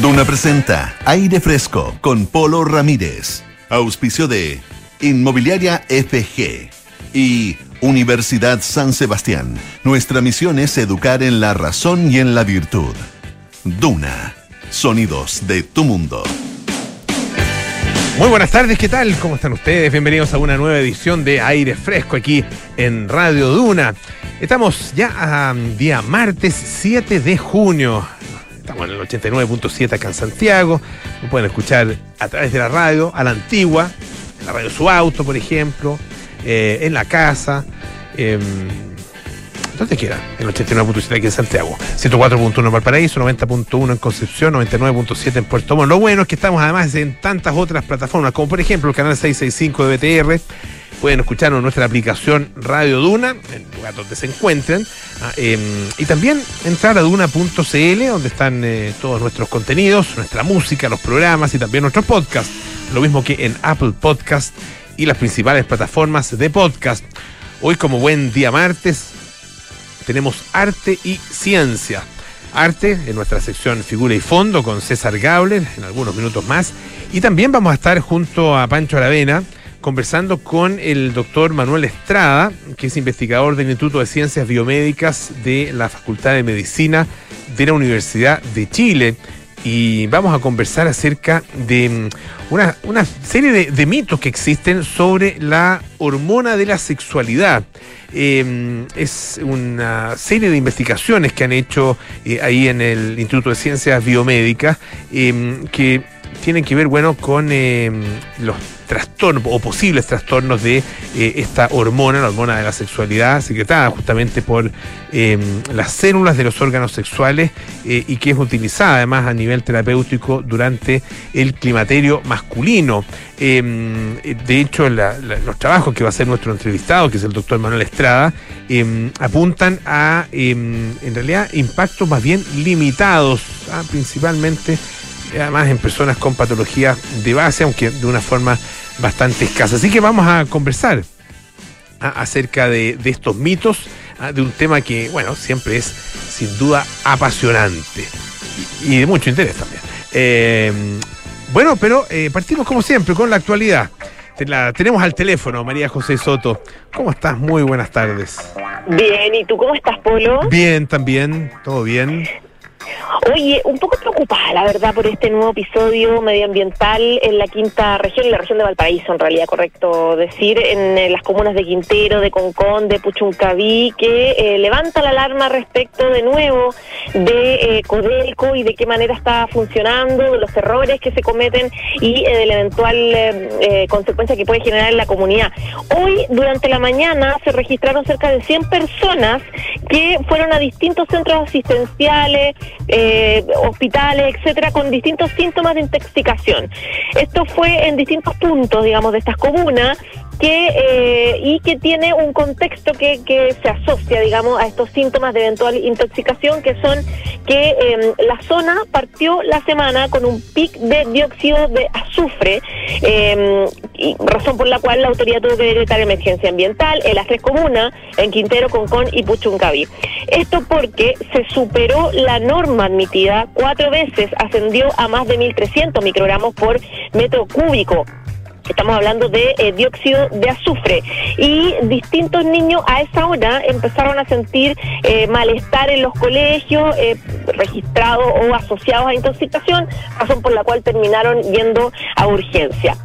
Duna presenta Aire Fresco con Polo Ramírez. Auspicio de Inmobiliaria FG y Universidad San Sebastián. Nuestra misión es educar en la razón y en la virtud. Duna. Sonidos de tu mundo. Muy buenas tardes, ¿qué tal? ¿Cómo están ustedes? Bienvenidos a una nueva edición de Aire Fresco aquí en Radio Duna. Estamos ya a um, día martes 7 de junio. Estamos en el 89.7 acá en Santiago. Lo pueden escuchar a través de la radio, a la antigua, en la radio su auto, por ejemplo, eh, en la casa. Eh, ¿Dónde queda? En el 89.7 aquí en Santiago. 104.1 en Valparaíso, 90.1 en Concepción, 99.7 en Puerto Montt. Lo bueno es que estamos además en tantas otras plataformas, como por ejemplo el canal 665 de BTR. Pueden escucharnos en nuestra aplicación Radio Duna, en el lugar donde se encuentren. Ah, em, y también entrar a duna.cl, donde están eh, todos nuestros contenidos, nuestra música, los programas y también nuestros podcasts. Lo mismo que en Apple Podcast y las principales plataformas de podcast. Hoy, como buen día martes, tenemos arte y ciencia. Arte en nuestra sección Figura y Fondo con César Gauler en algunos minutos más. Y también vamos a estar junto a Pancho Aravena conversando con el doctor Manuel Estrada, que es investigador del Instituto de Ciencias Biomédicas de la Facultad de Medicina de la Universidad de Chile. Y vamos a conversar acerca de mm, una, serie de, mitos que existen sobre la hormona de la sexualidad. Em, es una serie de investigaciones que han hecho eh, ahí en el Instituto de Ciencias Biomédicas em, que tienen que ver, bueno, con em, los trastornos o posibles trastornos de eh, esta hormona, la hormona de la sexualidad, secretada justamente por em, las células de los órganos sexuales eh, y que es utilizada además a nivel terapéutico durante el climaterio masculino. Em, de hecho, los trabajos que va a hacer nuestro entrevistado, que es el doctor Manuel Estrada, em, apuntan a, en realidad, impactos más bien limitados, ¿ah? principalmente además en personas con patologías de base, aunque de una forma bastante escasa. Así que vamos a conversar acerca de, estos mitos, de un tema que, bueno, siempre es sin duda apasionante y, de mucho interés también. Eh, bueno, pero eh, partimos como siempre con la actualidad. La tenemos al teléfono, María José Soto. ¿Cómo estás? Muy buenas tardes. Bien, ¿y tú cómo estás, Polo? Bien, también, todo bien. Oye, un poco preocupada, la verdad, por este nuevo episodio medioambiental en la quinta región, en la región de Valparaíso, en realidad, correcto decir, en, eh, las comunas de Quintero, de Concón, de Puchuncaví, que eh, levanta la alarma respecto de nuevo de eh, Codelco y de qué manera está funcionando, de los errores que se cometen y de la eventual consecuencia que puede generar en la comunidad. Hoy, durante la mañana, se registraron cerca de 100 personas que fueron a distintos centros asistenciales, eh, hospitales, etcétera, con distintos síntomas de intoxicación. Esto fue en distintos puntos, digamos, de estas comunas que eh, y que tiene un contexto que, que se asocia, digamos, a estos síntomas de eventual intoxicación, que son que em, la zona partió la semana con un pic de dióxido de azufre, em, y razón por la cual la autoridad tuvo que decretar emergencia ambiental en las tres comunas, en Quintero, Concón y Puchuncaví. Esto porque se superó la norma admitida cuatro veces, ascendió a más de 1.300 microgramos por metro cúbico. Estamos hablando de eh, dióxido de azufre. Y distintos niños a esa hora empezaron a sentir eh, malestar en los colegios, eh, registrados o asociados a intoxicación, razón por la cual terminaron yendo a urgencia.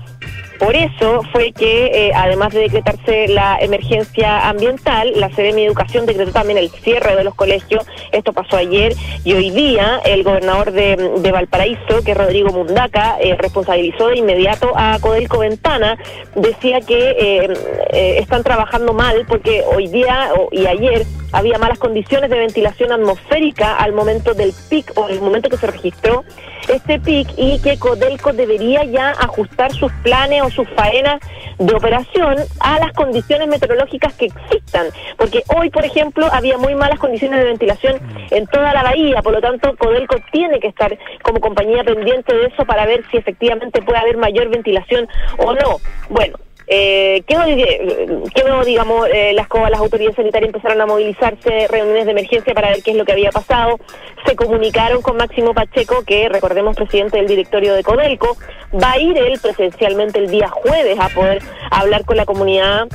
Por eso fue que, eh, además de decretarse la emergencia ambiental, la Seremi de Educación decretó también el cierre de los colegios. Esto pasó ayer y hoy día el gobernador de, Valparaíso, que es Rodrigo Mundaca, eh, responsabilizó de inmediato a Codelco Ventana. Decía que eh, están trabajando mal porque hoy día y ayer había malas condiciones de ventilación atmosférica al momento del pic o el momento que se registró este pic y que Codelco debería ya ajustar sus planes o sus faenas de operación a las condiciones meteorológicas que existan. Porque hoy, por ejemplo, había muy malas condiciones de ventilación en toda la bahía, por lo tanto, Codelco tiene que estar como compañía pendiente de eso para ver si efectivamente puede haber mayor ventilación o no. Bueno, eh, quedó, digamos, eh, las, las autoridades sanitarias empezaron a movilizarse, reuniones de emergencia para ver qué es lo que había pasado. Se comunicaron con Máximo Pacheco, que recordemos presidente del directorio de Codelco. Va a ir él presencialmente el día jueves a poder hablar con la comunidad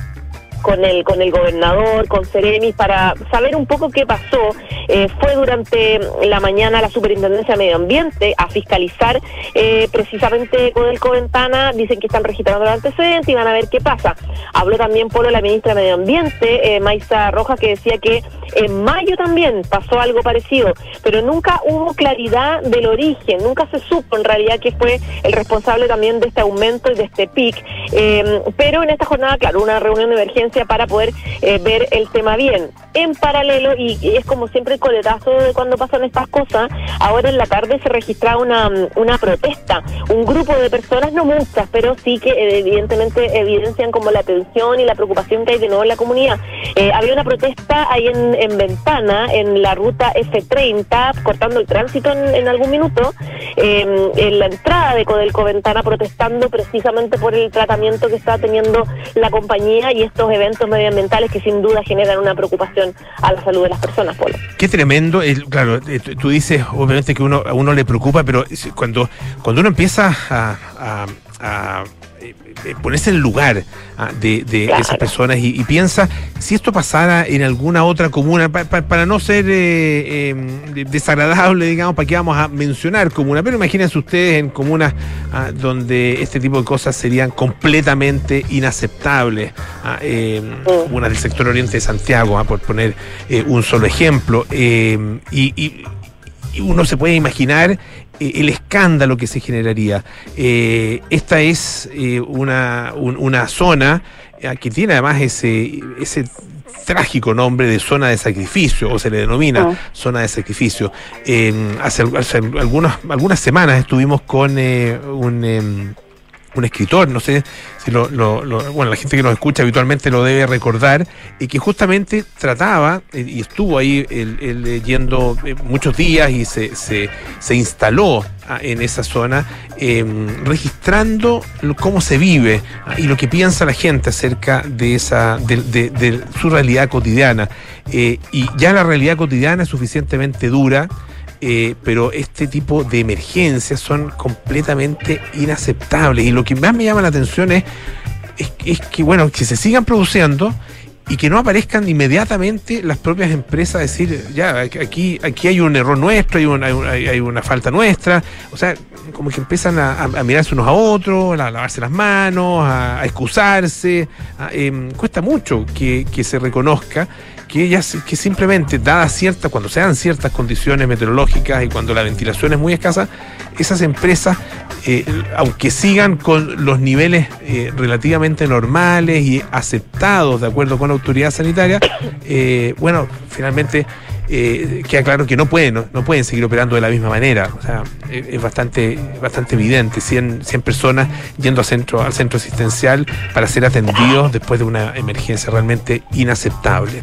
con el con el gobernador, con Ceremis, para saber un poco qué pasó. Eh, fue durante la mañana la Superintendencia de Medio Ambiente a fiscalizar eh, precisamente con el Coventana. Dicen que están registrando el antecedente y van a ver qué pasa. Habló también Polo, la ministra de Medio Ambiente, eh, Maisa Rojas, que decía que en mayo también pasó algo parecido, pero nunca hubo claridad del origen, nunca se supo en realidad que fue el responsable también de este aumento y de este pic. Eh, pero en esta jornada, claro, una reunión de emergencia para poder eh, ver el tema bien. En paralelo, y, es como siempre el coletazo de cuando pasan estas cosas, ahora en la tarde se registra una, una protesta. Un grupo de personas, no muchas, pero sí que eh, evidentemente evidencian como la tensión y la preocupación que hay de nuevo en la comunidad. Eh, había una protesta ahí en, en, Ventana, en la ruta F30, cortando el tránsito en, algún minuto, en la entrada de Codelco Ventana, protestando precisamente por el tratamiento que está teniendo la compañía y estos eventos medioambientales que sin duda generan una preocupación a la salud de las personas, Polo. Qué tremendo, claro, eh, tú dices obviamente que uno, a uno le preocupa, pero cuando, cuando uno empieza a ponerse en el lugar ah, de, esas personas y, piensa si esto pasara en alguna otra comuna, para no ser eh, desagradable, digamos, para qué vamos a mencionar comuna, pero imagínense ustedes en comunas ah, donde este tipo de cosas serían completamente inaceptables, ah, comunas del sector oriente de Santiago, por poner un solo ejemplo, y uno se puede imaginar eh, el escándalo que se generaría. Eh, esta es eh, una, una zona que tiene además ese, ese trágico nombre de zona de sacrificio, o se le denomina ah. zona de sacrificio. hace, hace algunas, algunas semanas estuvimos con un em, un escritor, no sé si lo, bueno, la gente que nos escucha habitualmente lo debe recordar, y que justamente trataba, eh, y estuvo ahí leyendo eh, muchos días y se, se, instaló ah, en esa zona, em, registrando cómo se vive ah, y lo que piensa la gente acerca de esa, de, su realidad cotidiana. Eh, y ya la realidad cotidiana es suficientemente dura eh, pero este tipo de emergencias son completamente inaceptables. Y lo que más me llama la atención es, es, que, bueno, que se sigan produciendo y que no aparezcan inmediatamente las propias empresas a decir, ya, aquí, aquí hay un error nuestro, hay una, hay, una falta nuestra. O sea, como que empiezan a, mirarse unos a otros, a lavarse las manos, a, excusarse. Em, cuesta mucho que, que se reconozca que, ellas, que simplemente, dadas ciertas, cuando se dan ciertas condiciones meteorológicas y cuando la ventilación es muy escasa, esas empresas, eh, aunque sigan con los niveles eh, relativamente normales y aceptados de acuerdo con la autoridad sanitaria, eh, bueno, finalmente eh, queda claro que no pueden, no, pueden seguir operando de la misma manera. O sea, es, bastante, bastante evidente. 100, 100 personas yendo al centro, al centro asistencial para ser atendidos después de una emergencia realmente inaceptable.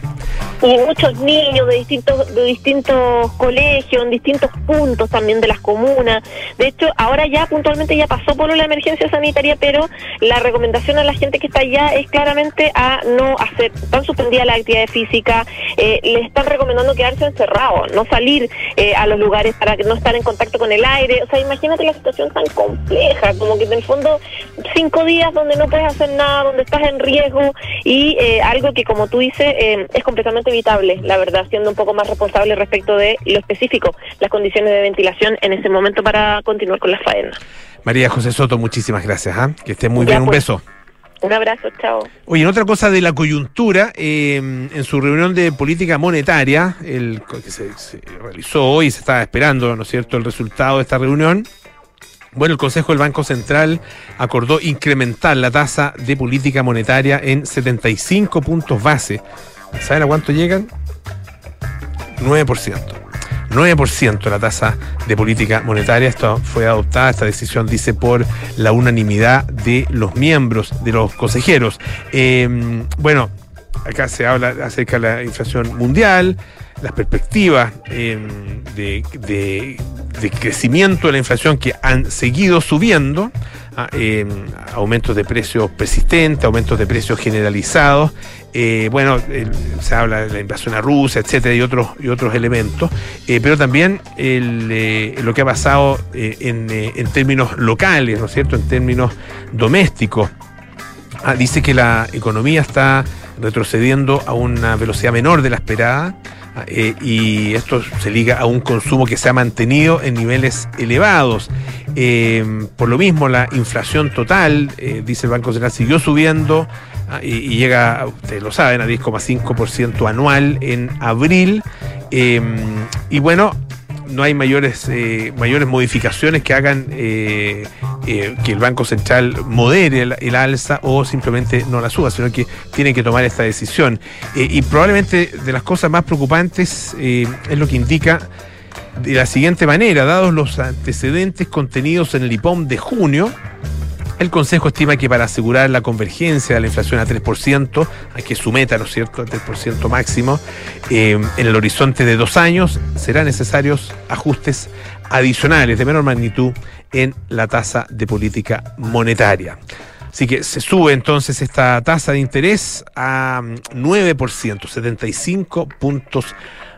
Y muchos niños de distintos, de distintos colegios, en distintos puntos también de las comunas. De hecho, ahora ya puntualmente ya pasó por la emergencia sanitaria, pero la recomendación a la gente que está allá es claramente a no hacer, están suspendidas la actividad física, eh, le están recomendando quedarse encerrado, no salir eh, a los lugares para no estar en contacto con el aire. O sea, imagínate la situación tan compleja, como que en el fondo cinco días donde no puedes hacer nada, donde estás en riesgo y eh, algo que, como tú dices, eh, es completamente evitable, la verdad, siendo un poco más responsable respecto de lo específico, las condiciones de ventilación en ese momento para continuar con la faena. María José Soto, muchísimas gracias. ¿ah? Que esté muy bien. Un pues. beso. Un abrazo, chao. Oye, en otra cosa de la coyuntura, eh, en su reunión de política monetaria, el, que se, realizó hoy, se estaba esperando, ¿no es cierto?, el resultado de esta reunión. Bueno, el Consejo del Banco Central acordó incrementar la tasa de política monetaria en 75 puntos base. ¿Saben a cuánto llegan? 9%. 9% la tasa de política monetaria. Esto fue adoptada, esta decisión dice por la unanimidad de los miembros, de los consejeros. Em, bueno, acá se habla acerca de la inflación mundial. Las perspectivas em, de, crecimiento de la inflación que han seguido subiendo, ah, em, aumentos de precios persistentes, aumentos de precios generalizados, eh, bueno, se habla de la invasión a Rusia, etcétera, y otros, y otros elementos, eh, pero también eh, lo que ha pasado en, términos locales, ¿no es cierto?, en términos domésticos. Ah, dice que la economía está retrocediendo a una velocidad menor de la esperada. Eh, y esto se liga a un consumo que se ha mantenido en niveles elevados. Eh, por lo mismo, la inflación total, eh, dice el Banco Central, siguió subiendo ah, y, llega, ustedes lo saben, a 10,5% anual en abril. y bueno, no hay mayores, eh, mayores modificaciones que hagan eh, eh, que el Banco Central modere el, alza o simplemente no la suba, sino que tiene que tomar esta decisión. y probablemente de las cosas más preocupantes es lo que indica de la siguiente manera, dados los antecedentes contenidos en el IPOM de junio, el Consejo estima que para asegurar la convergencia de la inflación a 3%, hay que su meta, ¿no es cierto?, al 3% máximo, eh, en el horizonte de dos años, serán necesarios ajustes adicionales de menor magnitud en la tasa de política monetaria. Así que se sube entonces esta tasa de interés a 9%, 75 puntos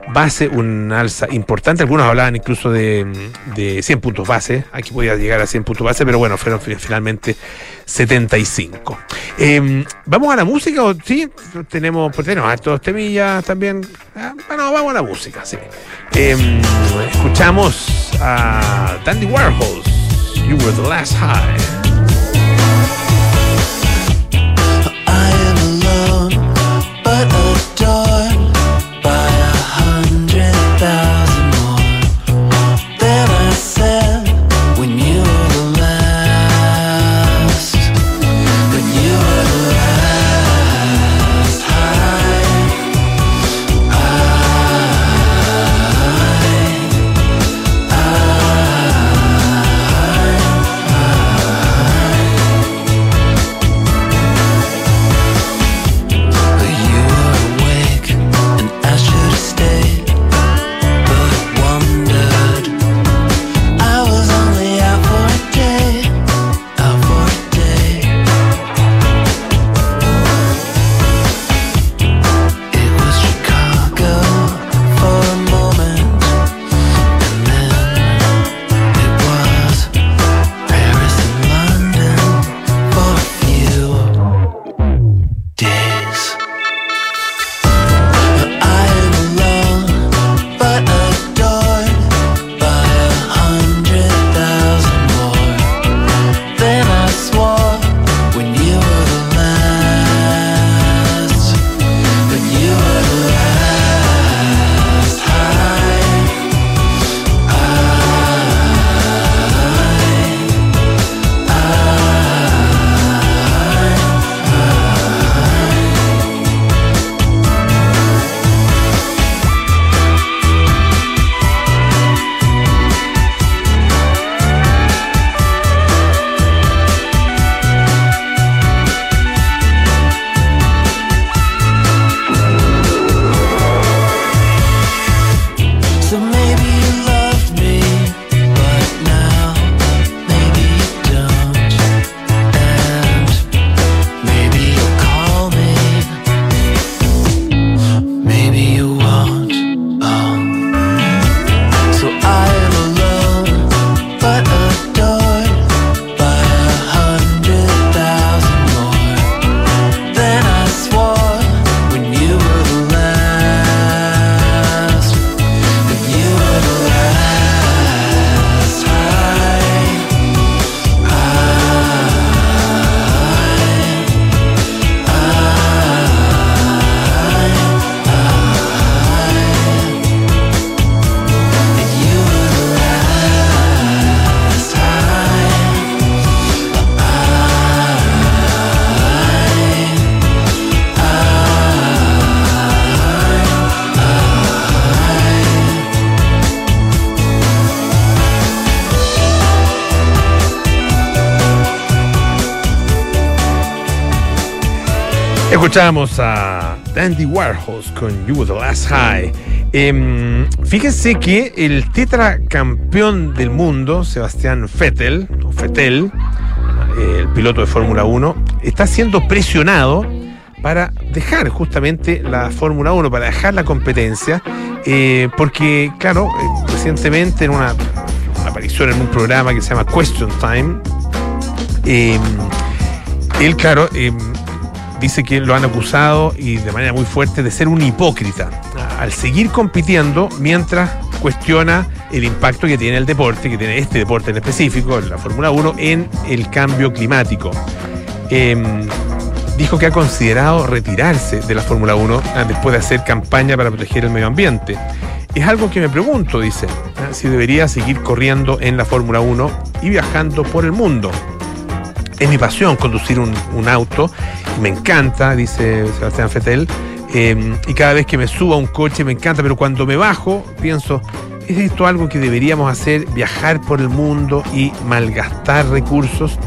base, un alza importante. Algunos hablaban incluso de, de 100 puntos base. Aquí podía llegar a 100 puntos base, pero bueno, fueron finalmente 75. Em, ¿Vamos a la música o sí? Tenemos, pues tenemos estos temillas también. Ah, bueno, vamos a la música, sí. Em, escuchamos a Dandy Warhols. You were the last high. Escuchamos a Andy Warhol con You Were the Last High. Em, fíjense que el tetracampeón del mundo, Sebastián Vettel, o Vettel, el piloto de Fórmula 1, está siendo presionado para dejar justamente la Fórmula 1, para dejar la competencia, eh, porque, claro, eh, recientemente en una, aparición en un programa que se llama Question Time, em, él, claro, em, dice que lo han acusado y de manera muy fuerte de ser un hipócrita al seguir compitiendo mientras cuestiona el impacto que tiene el deporte, que tiene este deporte en específico, la Fórmula 1, en el cambio climático. Em, dijo que ha considerado retirarse de la Fórmula 1 ah, después de hacer campaña para proteger el medio ambiente. Es algo que me pregunto, dice, ah, si debería seguir corriendo en la Fórmula 1 y viajando por el mundo es mi pasión conducir un, auto, me encanta, dice Sebastián Fetel, em, y cada vez que me subo a un coche me encanta, pero cuando me bajo pienso, ¿es esto algo que deberíamos hacer? Viajar por el mundo y malgastar recursos.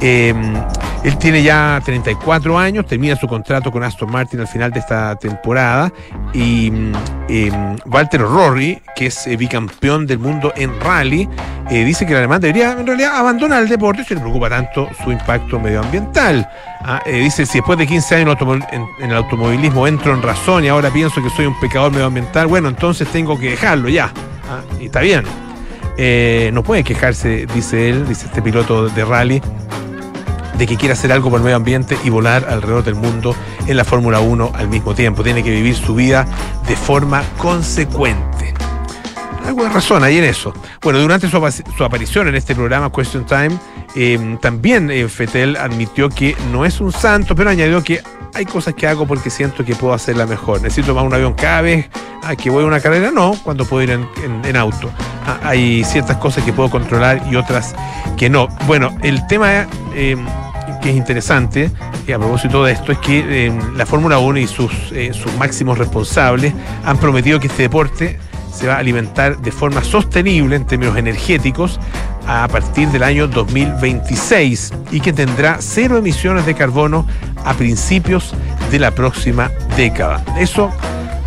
Em, él tiene ya 34 años, termina su contrato con Aston Martin al final de esta temporada y em, Walter Rory, que es eh, bicampeón del mundo en rally, eh, dice que el alemán debería en realidad abandonar el deporte si le preocupa tanto su impacto medioambiental. Ah, eh, dice, si después de 15 años en, el automovilismo entro en razón y ahora pienso que soy un pecador medioambiental, bueno, entonces tengo que dejarlo ya. Ah, y está bien. no puede quejarse, dice él, dice este piloto de rally, de que quiere hacer algo por el medio ambiente y volar alrededor del mundo en la Fórmula 1 al mismo tiempo. Tiene que vivir su vida de forma consecuente. Algo de razón ahí en eso. Bueno, durante su, aparición en este programa Question Time, eh, también eh, Fetel admitió que no es un santo, pero añadió que hay cosas que hago porque siento que puedo hacerla mejor. Necesito tomar un avión cada vez ah, que voy a una carrera, no, cuando puedo ir en, auto. Ah, hay ciertas cosas que puedo controlar y otras que no. Bueno, el tema eh, que es interesante, y a propósito de esto, es que eh, la Fórmula 1 y sus, eh, sus máximos responsables han prometido que este deporte se va a alimentar de forma sostenible en términos energéticos a partir del año 2026 y que tendrá cero emisiones de carbono a principios de la próxima década. Eso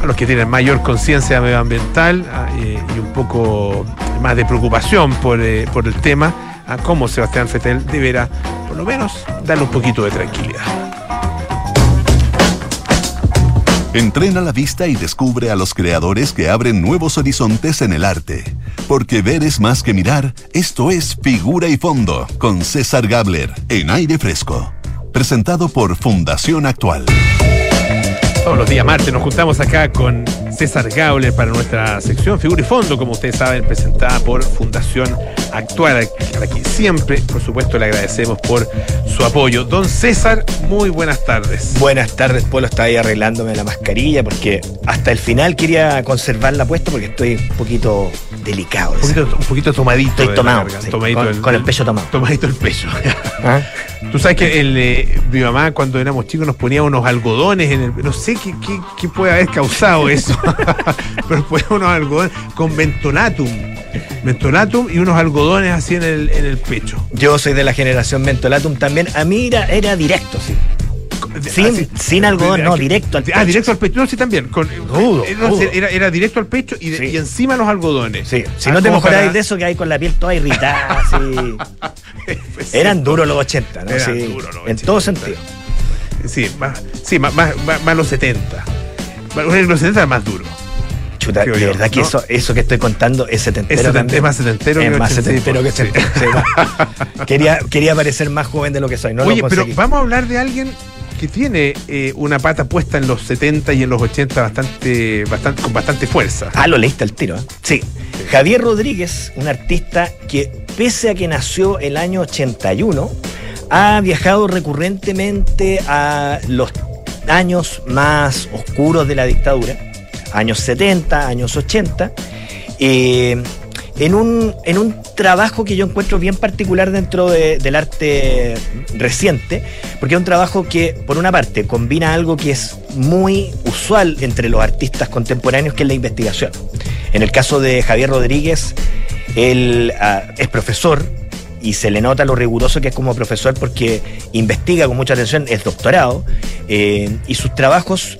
a los que tienen mayor conciencia medioambiental ah, y un poco más de preocupación por, por el tema a cómo Sebastián Fetel deberá, por lo menos, darle un poquito de tranquilidad. Entrena la vista y descubre a los creadores que abren nuevos horizontes en el arte. Porque ver es más que mirar, esto es Figura y Fondo, con César Gabler, en aire fresco. Presentado por Fundación Actual. Todos los días martes nos juntamos acá con César Gauler para nuestra sección Figura y Fondo, como ustedes saben, presentada por Fundación Actual, a quien siempre, por supuesto, le agradecemos por su apoyo. Don César, muy buenas tardes. Buenas tardes, Polo. Estaba ahí arreglándome la mascarilla porque hasta el final quería conservarla puesta porque estoy un poquito delicado. Un poquito, tomadito. Estoy tomado. con, el, pecho tomado. Tomadito el pecho. ¿Ah? Tú sabes que el, eh, mi mamá cuando éramos chicos nos ponía unos algodones en el... No sé qué, qué, puede haber causado eso, pero ponía unos algodones con mentolatum. Mentolatum y unos algodones así en el, en el pecho. Yo soy de la generación mentolatum también. A mí era, era directo, sí. Sin, sin algodón, no, directo al pecho. Ah, directo al pecho, no, sí, también. Con, eh, Era, era, directo al pecho y, y, encima los algodones. Sí, si no te mejoráis de eso que hay con la piel toda irritada, así. Pues Eran duros los 80, ¿no? Eran sí, duros los 80. En todo sentido. Sí, más, sí, más, más, más los 70. Los 70 era más duro. Chuta, de verdad que eso, eso que estoy contando es setentero. Es, es más setentero es más setentero que sí. quería, quería parecer más joven de lo que soy. No Oye, pero vamos a hablar de alguien que tiene eh, una pata puesta en los 70 y en los 80 bastante, bastante, con bastante fuerza. Ah, lo leíste al tiro. ¿eh? Sí. Javier Rodríguez, un artista que pese a que nació el año 81, ha viajado recurrentemente a los años más oscuros de la dictadura, años 70, años 80. Eh, en un, en un trabajo que yo encuentro bien particular dentro del arte reciente, porque es un trabajo que, por una parte, combina algo que es muy usual entre los artistas contemporáneos, que es la investigación. En el caso de Javier Rodríguez, él ah, es profesor, y se le nota lo riguroso que es como profesor porque investiga con mucha atención, es doctorado, eh, y sus trabajos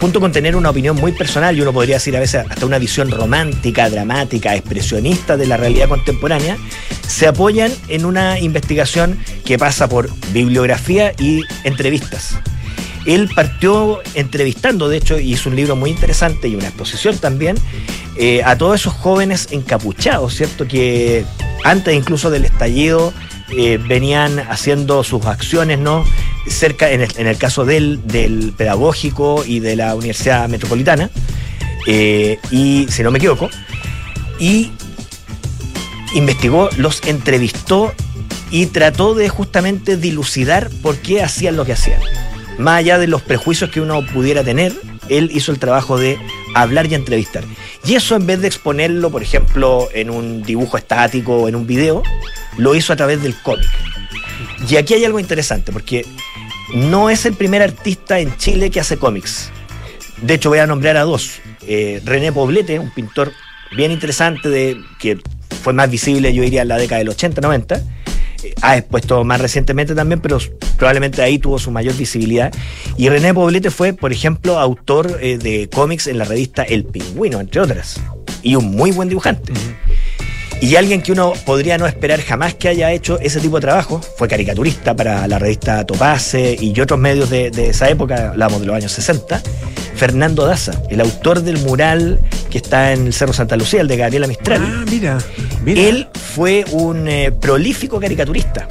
junto con tener una opinión muy personal y uno podría decir a veces hasta una visión romántica, dramática, expresionista de la realidad contemporánea, se apoyan en una investigación que pasa por bibliografía y entrevistas. Él partió entrevistando, de hecho, y hizo un libro muy interesante y una exposición también, eh, a todos esos jóvenes encapuchados, ¿cierto? Que antes incluso del estallido eh, venían haciendo sus acciones, ¿no? Cerca, en el, caso del, del, pedagógico y de la Universidad Metropolitana, eh, y si no me equivoco, y investigó, los entrevistó y trató de justamente dilucidar por qué hacían lo que hacían. Más allá de los prejuicios que uno pudiera tener, él hizo el trabajo de hablar y entrevistar. Y eso en vez de exponerlo, por ejemplo, en un dibujo estático o en un video, lo hizo a través del cómic. Y aquí hay algo interesante, porque no es el primer artista en Chile que hace cómics. De hecho, voy a nombrar a dos. Eh, René Poblete, un pintor bien interesante de, que fue más visible, yo diría, en la década del 80-90. Eh, ha expuesto más recientemente también, pero probablemente ahí tuvo su mayor visibilidad. Y René Poblete fue, por ejemplo, autor eh, de cómics en la revista El Pingüino, entre otras. Y un muy buen dibujante. Y alguien que uno podría no esperar jamás que haya hecho ese tipo de trabajo, fue caricaturista para la revista Topace y otros medios de, esa época, hablamos de los años 60, Fernando Daza, el autor del mural que está en el Cerro Santa Lucía, el de Gabriela Mistral. Ah, mira, Él fue un eh, prolífico caricaturista.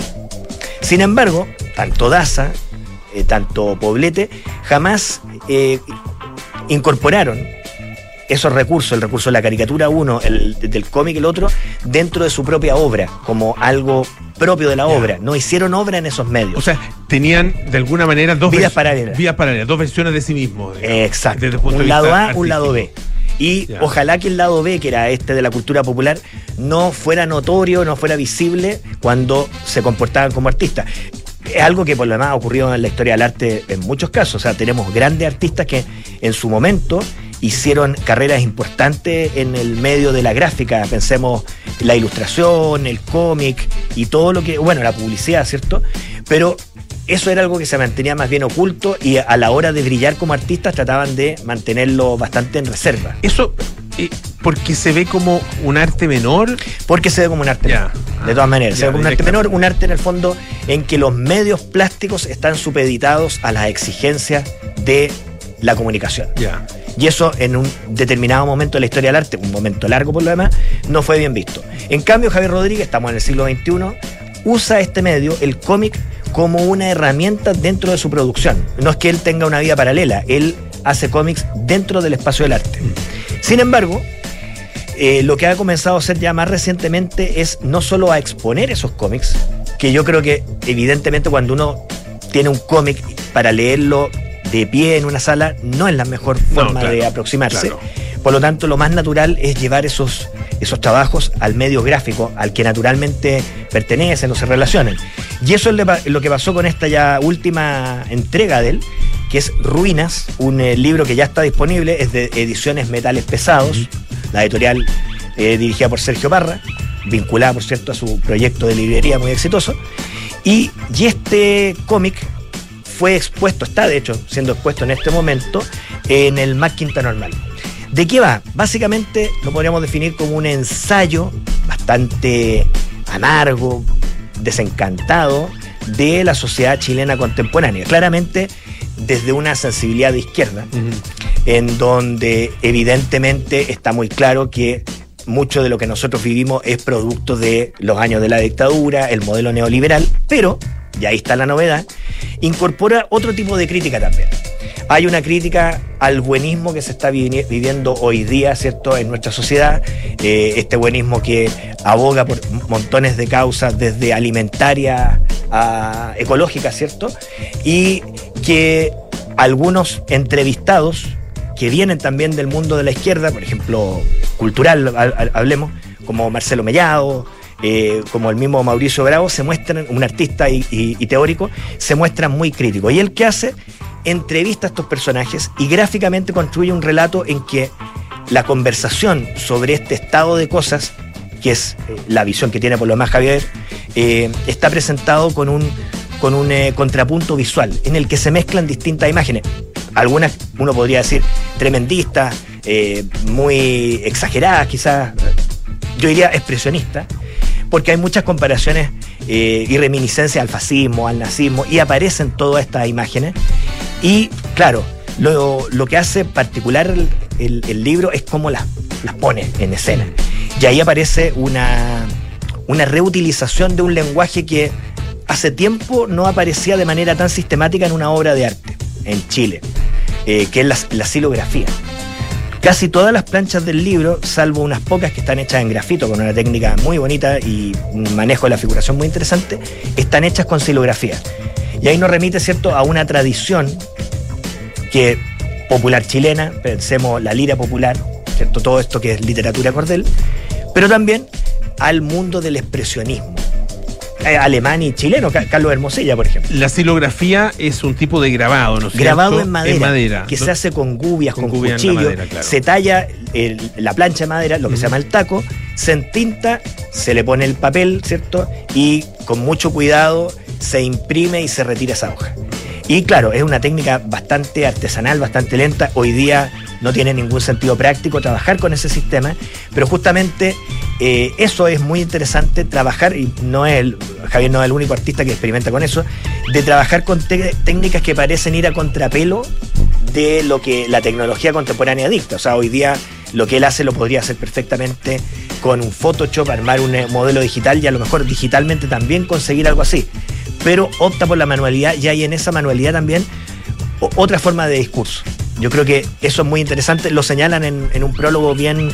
Sin embargo, tanto Daza, eh, tanto Poblete, jamás eh, incorporaron esos recursos, el recurso de la caricatura uno, el del cómic el otro, dentro de su propia obra, como algo propio de la obra. No hicieron obra en esos medios. O sea, tenían de alguna manera dos vidas paralelas. Vidas paralelas, dos versiones de sí mismos. Exacto. un lado A, un lado B. Y ojalá que el lado B, que era este de la cultura popular, no fuera notorio, no fuera visible cuando se comportaban como artistas. Es algo que por lo demás ha ocurrido en la historia del arte en muchos casos. O sea, tenemos grandes artistas que en su momento hicieron carreras importantes en el medio de la gráfica, pensemos la ilustración, el cómic y todo lo que, bueno, la publicidad, ¿cierto? Pero eso era algo que se mantenía más bien oculto y a la hora de brillar como artistas trataban de mantenerlo bastante en reserva. Eso, eh, porque se ve como un arte menor. Porque se ve como un arte menor. De todas maneras, se ve como un arte menor, un arte en el fondo en que los medios plásticos están supeditados a las exigencias de la comunicación. Y eso en un determinado momento de la historia del arte, un momento largo por lo demás, no fue bien visto. En cambio, Javier Rodríguez, estamos en el siglo XXI, usa este medio, el cómic, como una herramienta dentro de su producción. No es que él tenga una vida paralela, él hace cómics dentro del espacio del arte. Sin embargo, eh, lo que ha comenzado a hacer ya más recientemente es no solo a exponer esos cómics, que yo creo que evidentemente cuando uno tiene un cómic para leerlo de pie en una sala no es la mejor forma de aproximarse. Por lo tanto, lo más natural es llevar esos, esos trabajos al medio gráfico, al que naturalmente pertenecen o se relacionan. Y eso es lo que pasó con esta ya última entrega de él, que es Ruinas, un eh, libro que ya está disponible, es de Ediciones Metales Pesados, la editorial eh, dirigida por Sergio Parra, vinculada, por cierto, a su proyecto de librería muy exitoso. Y, y este cómic fue expuesto, está de hecho siendo expuesto en este momento en el Mac Quinta Normal. ¿De qué va? Básicamente lo podríamos definir como un ensayo bastante amargo, desencantado de la sociedad chilena contemporánea. Claramente desde una sensibilidad de izquierda, en donde evidentemente está muy claro que mucho de lo que nosotros vivimos es producto de los años de la dictadura, el modelo neoliberal, pero y ahí está la novedad, incorpora otro tipo de crítica también. Hay una crítica al buenismo que se está viviendo hoy día, ¿cierto?, en nuestra sociedad. Eh, este buenismo que aboga por montones de causas, desde alimentaria a ecológica, ¿cierto? Y que algunos entrevistados que vienen también del mundo de la izquierda, por ejemplo, cultural, hablemos, como Marcelo Mellado, eh, como el mismo Mauricio Bravo, se muestran, un artista y, teórico, se muestran muy críticos. ¿Y él qué hace? Entrevista a estos personajes y gráficamente construye un relato en que la conversación sobre este estado de cosas, que es eh, la visión que tiene por lo más Javier, eh, está presentado con un, con un contrapunto visual en el que se mezclan distintas imágenes algunas uno podría decir tremendistas, muy exageradas quizás, yo diría expresionistas, porque hay muchas comparaciones eh, y reminiscencias al fascismo, al nazismo, y aparecen todas estas imágenes. Y claro, lo, que hace particular el, libro es cómo las, las pone en escena. Y ahí aparece una, una reutilización de un lenguaje que hace tiempo no aparecía de manera tan sistemática en una obra de arte en Chile, eh, que es la, la silografía. Casi todas las planchas del libro, salvo unas pocas que están hechas en grafito con una técnica muy bonita y un manejo de la figuración muy interesante, están hechas con silografía. Y ahí nos remite, ¿cierto?, a una tradición que popular chilena, pensemos la lira popular, ¿cierto? Todo esto que es literatura cordel, pero también al mundo del expresionismo alemán y chileno, Carlos Hermosilla, por ejemplo. La silografía es un tipo de grabado, ¿no es Grabado en madera, que se hace con gubias, con, cuchillo, se talla la plancha de madera, lo que se llama el taco, se entinta, se le pone el papel, ¿cierto? Y con mucho cuidado se imprime y se retira esa hoja. Y claro, es una técnica bastante artesanal, bastante lenta. Hoy día no tiene ningún sentido práctico trabajar con ese sistema, pero justamente eh, eso es muy interesante, trabajar, y no el, Javier no es el único artista que experimenta con eso, de trabajar con técnicas que parecen ir a contrapelo de lo que la tecnología contemporánea dicta. O sea, hoy día lo que él hace lo podría hacer perfectamente con un Photoshop, armar un eh, modelo digital y a lo mejor digitalmente también conseguir algo así. Pero opta por la manualidad y hay en esa manualidad también otra forma de discurso. Yo creo que eso es muy interesante. Lo señalan en, un prólogo bien,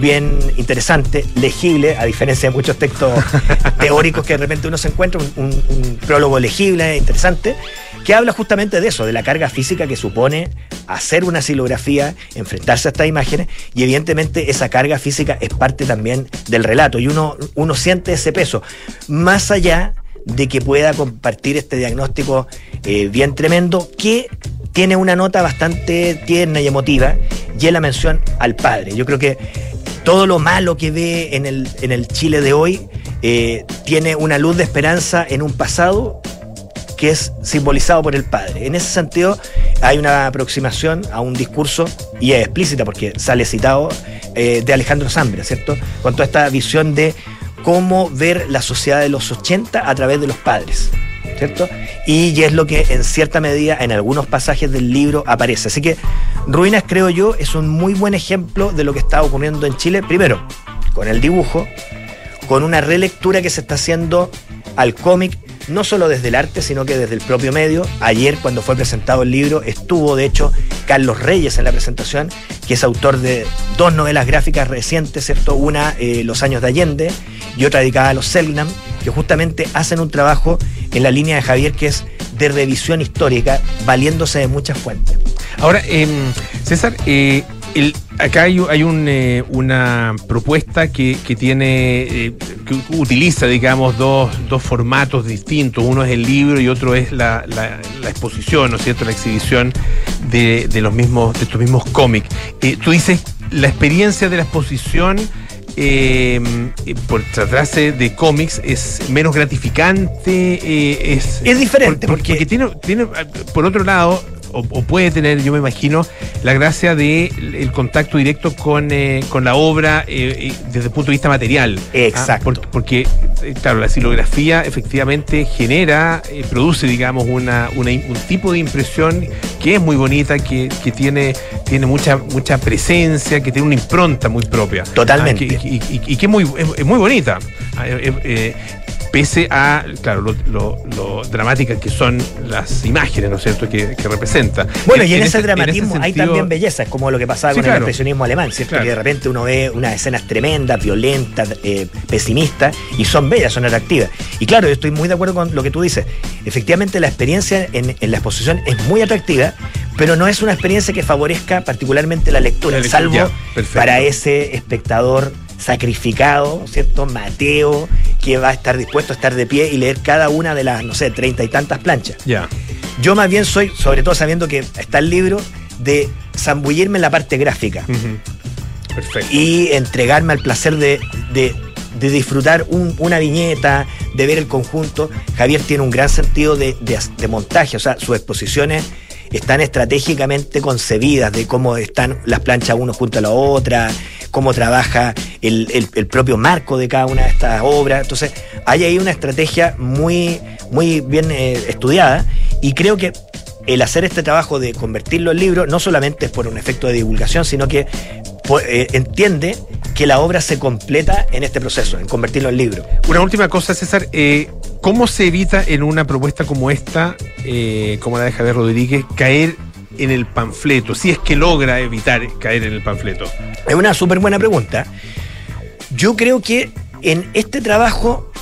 bien interesante, legible, a diferencia de muchos textos teóricos que de repente uno se encuentra, un, prólogo legible, interesante, que habla justamente de eso, de la carga física que supone hacer una silografía, enfrentarse a estas imágenes, y evidentemente esa carga física es parte también del relato, y uno, uno siente ese peso, más allá de que pueda compartir este diagnóstico eh, bien tremendo, que tiene una nota bastante tierna y emotiva, y es la mención al padre. Yo creo que todo lo malo que ve en el, en el Chile de hoy eh, tiene una luz de esperanza en un pasado que es simbolizado por el padre. En ese sentido, hay una aproximación a un discurso, y es explícita porque sale citado, eh, de Alejandro Zambra, ¿cierto? Con toda esta visión de cómo ver la sociedad de los 80 a través de los padres. ¿Cierto? Y es lo que en cierta medida en algunos pasajes del libro aparece. Así que Ruinas, creo yo, es un muy buen ejemplo de lo que está ocurriendo en Chile. Primero, con el dibujo, con una relectura que se está haciendo al cómic no solo desde el arte, sino que desde el propio medio. Ayer, cuando fue presentado el libro, estuvo, de hecho, Carlos Reyes en la presentación, que es autor de dos novelas gráficas recientes, ¿cierto? Una, eh, Los años de Allende, y otra dedicada a los Selknam, que justamente hacen un trabajo en la línea de Javier, que es de revisión histórica, valiéndose de muchas fuentes. Ahora, em, César, eh, acá hay, eh, una propuesta que, tiene, eh, que utiliza, digamos, dos, formatos distintos. Uno es el libro y otro es la, exposición, ¿no es cierto? La exhibición de, los mismos, de estos mismos cómics. Eh, tú dices, la experiencia de la exposición. por tratarse de cómics es menos gratificante es, es diferente porque, tiene, tiene por otro lado o, puede tener, yo me imagino, la gracia de el contacto directo con, eh, con la obra eh, eh, desde el punto de vista material. ¿ah? Exacto. porque, claro, la silografía efectivamente genera, produce, digamos, una, un tipo de impresión que es muy bonita, que, tiene, tiene mucha, mucha presencia, que tiene una impronta muy propia. Totalmente. Ah, y, que es muy, es, muy bonita. Ah, pese a, claro, lo, dramáticas que son las imágenes, ¿no es cierto?, que, representa. Bueno, y en, ese, dramatismo hay también belleza, es como lo que pasaba con el expresionismo alemán, ¿cierto? Que de repente uno ve unas escenas tremendas, violentas, eh, pesimistas, y son bellas, son atractivas. Y claro, yo estoy muy de acuerdo con lo que tú dices. Efectivamente, la experiencia en, la exposición es muy atractiva, pero no es una experiencia que favorezca particularmente la lectura, salvo para ese espectador sacrificado, ¿cierto? Mateo, que va a estar dispuesto a estar de pie y leer cada una de las, no sé, treinta y tantas planchas. Ya. Yo más bien soy, sobre todo sabiendo que está el libro, de zambullirme en la parte gráfica. Perfecto. Y entregarme al placer de, disfrutar una viñeta, de ver el conjunto. Javier tiene un gran sentido de, de montaje, o sea, sus exposiciones están estratégicamente concebidas de cómo están las planchas uno junto a la otra, cómo trabaja el, propio marco de cada una de estas obras. Entonces, hay ahí una estrategia muy, muy bien eh, estudiada y creo que el hacer este trabajo de convertirlo en libro no solamente es por un efecto de divulgación, sino que eh, entiende que la obra se completa en este proceso, en convertirlo en libro. Una última cosa, César. Eh, ¿Cómo se evita en una propuesta como esta, eh, como la de Javier Rodríguez, caer en el panfleto? Si es que logra evitar caer en el panfleto. Es una súper buena pregunta. Yo creo que en este trabajo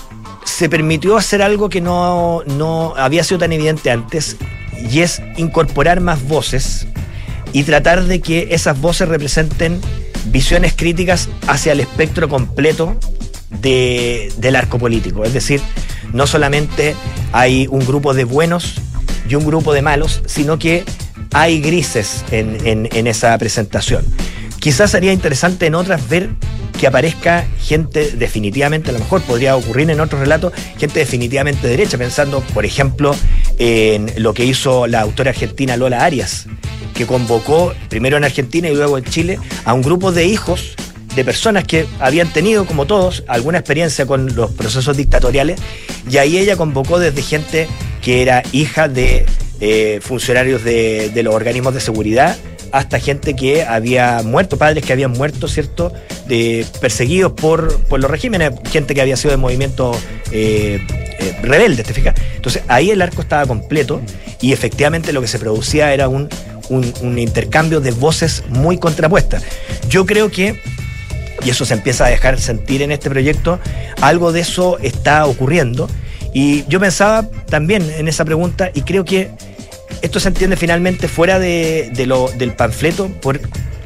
se permitió hacer algo que no, no había sido tan evidente antes, y es incorporar más voces y tratar de que esas voces representen visiones críticas hacia el espectro completo del arco político. Es decir, no solamente hay un grupo de buenos y un grupo de malos, sino que hay grises en, en esa presentación. Quizás sería interesante en otras ver que aparezca gente definitivamente, a lo mejor podría ocurrir en otros relatos, gente definitivamente derecha, pensando, por ejemplo, en lo que hizo la autora argentina Lola Arias, que convocó primero en Argentina y luego en Chile a un grupo de hijos de personas que habían tenido, como todos, alguna experiencia con los procesos dictatoriales, y ahí ella convocó desde gente que era hija de eh, funcionarios de, de los organismos de seguridad, hasta gente que había muerto, padres que habían muerto, ¿cierto? De, perseguidos por, por los regímenes, gente que había sido de movimiento eh, eh, rebelde, ¿te fijas? Entonces ahí el arco estaba completo y efectivamente lo que se producía era un, un, intercambio de voces muy contrapuestas. Yo creo que y eso se empieza a dejar sentir en este proyecto, algo de eso está ocurriendo. Y yo pensaba también en esa pregunta y creo que esto se entiende finalmente fuera de, lo, del panfleto por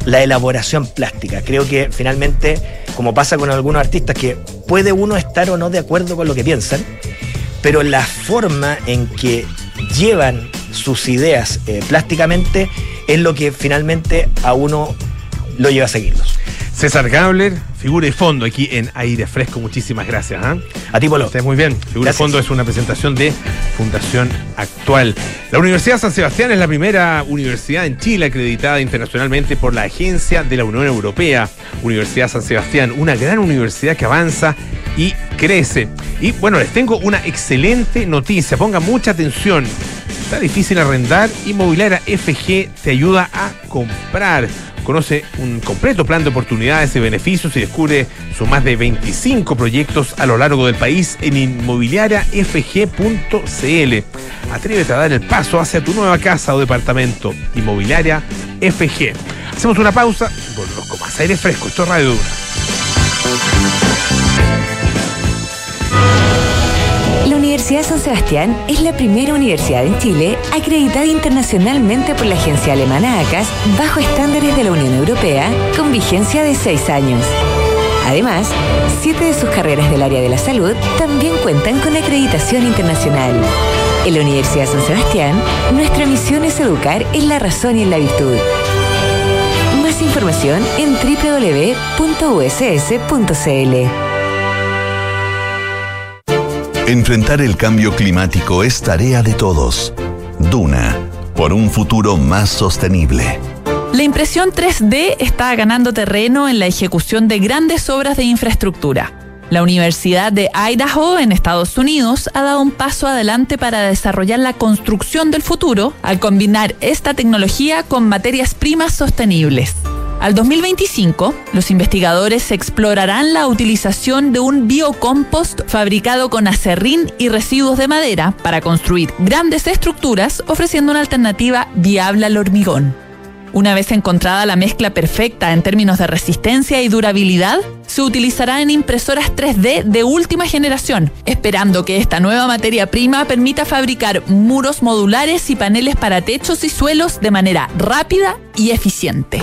la elaboración plástica. Creo que finalmente, como pasa con algunos artistas, que puede uno estar o no de acuerdo con lo que piensan, pero la forma en que llevan sus ideas eh, plásticamente es lo que finalmente a uno lo lleva a seguirlos. César Gabler, figura y fondo aquí en Aire Fresco. Muchísimas gracias. ¿ah? A ti, Polo. Estás muy bien. Figura y fondo es una presentación de Fundación Actual. La Universidad San Sebastián es la primera universidad en Chile acreditada internacionalmente por la Agencia de la Unión Europea. Universidad San Sebastián, una gran universidad que avanza y crece. Y bueno, les tengo una excelente noticia. Ponga mucha atención. Está difícil arrendar. Inmobiliaria FG te ayuda a comprar. Conoce un completo plan de oportunidades y beneficios y descubre sus más de 25 proyectos a lo largo del país en inmobiliariafg.cl. Atrévete a dar el paso hacia tu nueva casa o departamento. Inmobiliaria FG. Hacemos una pausa y volvemos con más aire fresco. Esto es Radio Duna. Universidad San Sebastián es la primera universidad en Chile acreditada internacionalmente por la agencia alemana ACAS bajo estándares de la Unión Europea con vigencia de seis años. Además, siete de sus carreras del área de la salud también cuentan con acreditación internacional. En la Universidad San Sebastián, nuestra misión es educar en la razón y en la virtud. Más información en www.uss.cl. Enfrentar el cambio climático es tarea de todos. Duna, por un futuro más sostenible. La impresión 3D está ganando terreno en la ejecución de grandes obras de infraestructura. La Universidad de Idaho en Estados Unidos ha dado un paso adelante para desarrollar la construcción del futuro al combinar esta tecnología con materias primas sostenibles. Al 2025, los investigadores explorarán la utilización de un biocompost fabricado con acerrín y residuos de madera para construir grandes estructuras, ofreciendo una alternativa viable al hormigón. Una vez encontrada la mezcla perfecta en términos de resistencia y durabilidad, se utilizará en impresoras 3D de última generación, esperando que esta nueva materia prima permita fabricar muros modulares y paneles para techos y suelos de manera rápida y eficiente.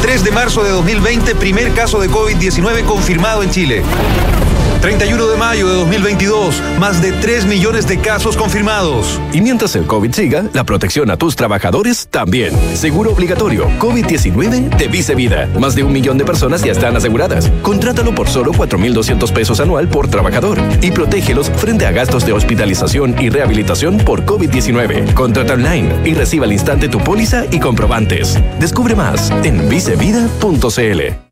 3 de marzo de 2020, primer caso de COVID-19 confirmado en Chile. 31 de mayo de 2022, más de 3 millones de casos confirmados. Y mientras el COVID siga, la protección a tus trabajadores también. Seguro obligatorio COVID-19 de Vice Vida. Más de un millón de personas ya están aseguradas. Contrátalo por solo 4.200 pesos anual por trabajador y protégelos frente a gastos de hospitalización y rehabilitación por COVID-19. Contrata online y reciba al instante tu póliza y comprobantes. Descubre más en vicevida.cl.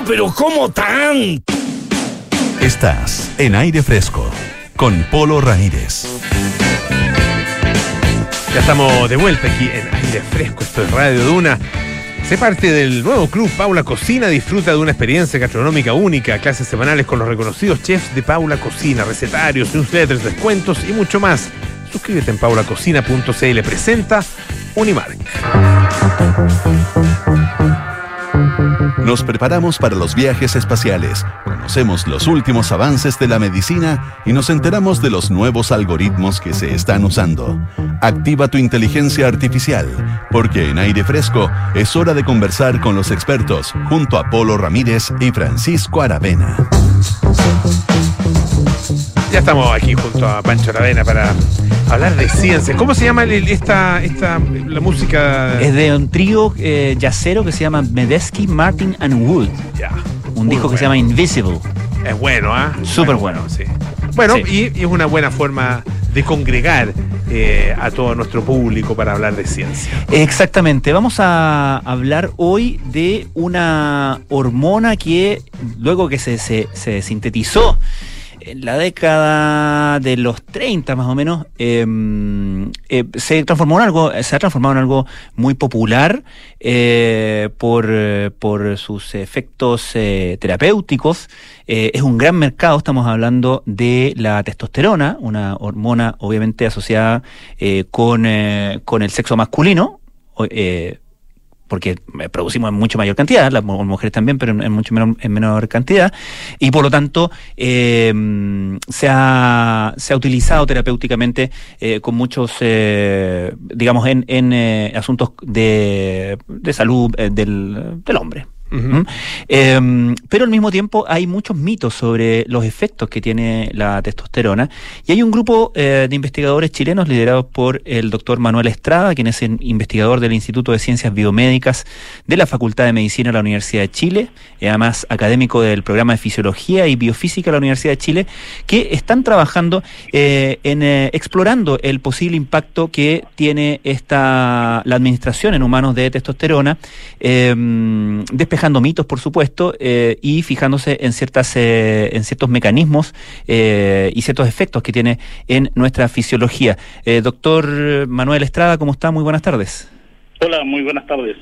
pero ¿cómo tan? Estás en aire fresco con Polo Ramírez. Ya estamos de vuelta aquí en aire fresco, esto es Radio Duna. Sé parte del nuevo club Paula Cocina, disfruta de una experiencia gastronómica única, clases semanales con los reconocidos chefs de Paula Cocina, recetarios, newsletters, descuentos y mucho más. Suscríbete en paulacocina.cl, presenta Unimark. Nos preparamos para los viajes espaciales, conocemos los últimos avances de la medicina y nos enteramos de los nuevos algoritmos que se están usando. Activa tu inteligencia artificial, porque en aire fresco es hora de conversar con los expertos junto a Polo Ramírez y Francisco Aravena. Ya estamos aquí junto a Pancho Aravena para hablar de ciencia. ¿Cómo se llama el- esta, esta, la música? Es de un trío eh, yacero que se llama Medesky, Martin and Wood. Ya. Un disco que se bueno. llama Invisible. Es bueno, ¿ah? Súper bueno. sí. Bueno, Sí. y, y es una buena forma de congregar eh, a todo nuestro público para hablar de ciencia. Exactamente, vamos a hablar hoy de una hormona que luego que se, se- se sintetizó en la década de los 30 más o menos, eh, eh, se transformó en algo, se ha transformado en algo muy popular eh, por, por sus efectos eh, terapéuticos. Eh, es un gran mercado, estamos hablando de la testosterona, una hormona obviamente asociada eh, con, con el sexo masculino. Porque eh, producimos en mucho mayor cantidad, las mu- mujeres también, pero en, mucho menor, en menor cantidad, y por lo tanto eh, se, ha, se ha utilizado terapéuticamente eh, con muchos, eh, digamos, en, en eh, asuntos de, de salud eh, del, del hombre. Eh, pero al mismo tiempo hay muchos mitos sobre los efectos que tiene la testosterona y hay un grupo eh, de investigadores chilenos liderados por el doctor Manuel Estrada, quien es investigador del Instituto de Ciencias Biomédicas de la Facultad de Medicina de la Universidad de Chile, y además académico del programa de Fisiología y Biofísica de la Universidad de Chile, que están trabajando eh, en eh, explorando el posible impacto que tiene esta la administración en humanos de testosterona, eh, despejando mitos, por supuesto, eh, y fijándose en ciertas eh, en ciertos mecanismos eh, y ciertos efectos que tiene en nuestra fisiología. Eh, doctor Manuel Estrada, ¿cómo está? Muy buenas tardes. Hola, muy buenas tardes.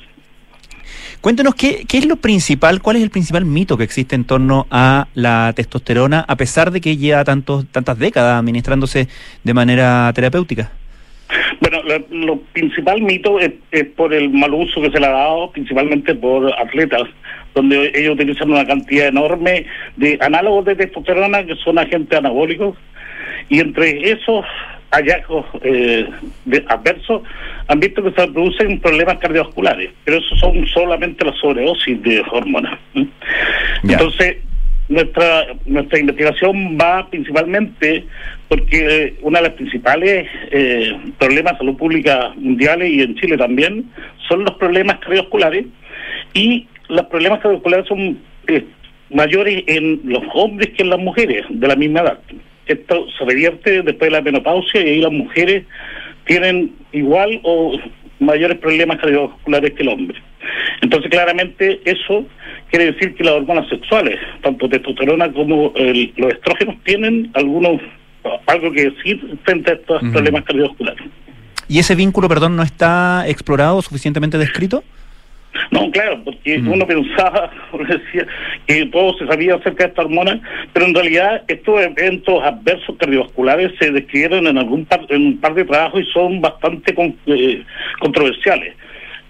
Cuéntenos qué, qué es lo principal, cuál es el principal mito que existe en torno a la testosterona, a pesar de que lleva tantos, tantas décadas administrándose de manera terapéutica. Bueno, lo, lo principal mito es, es por el mal uso que se le ha dado, principalmente por atletas, donde ellos utilizan una cantidad enorme de análogos de testosterona que son agentes anabólicos, y entre esos hallazgos eh, de- adversos han visto que se producen problemas cardiovasculares, pero eso son solamente la sobredosis de hormonas. Entonces, nuestra nuestra investigación va principalmente porque una de las principales eh, problemas de salud pública mundiales y en Chile también son los problemas cardiovasculares y los problemas cardiovasculares son eh, mayores en los hombres que en las mujeres de la misma edad. Esto se revierte después de la menopausia y ahí las mujeres tienen igual o mayores problemas cardiovasculares que el hombre. Entonces, claramente, eso quiere decir que las hormonas sexuales, tanto testosterona como los estrógenos, tienen algunos algo que decir frente a estos problemas cardiovasculares. ¿Y ese vínculo, perdón, no está explorado, suficientemente descrito? No, claro, porque uno pensaba, como decía, que todo se sabía acerca de esta hormona, pero en realidad estos eventos adversos cardiovasculares se describieron en algún par, en un par de trabajos y son bastante con- eh, controversiales.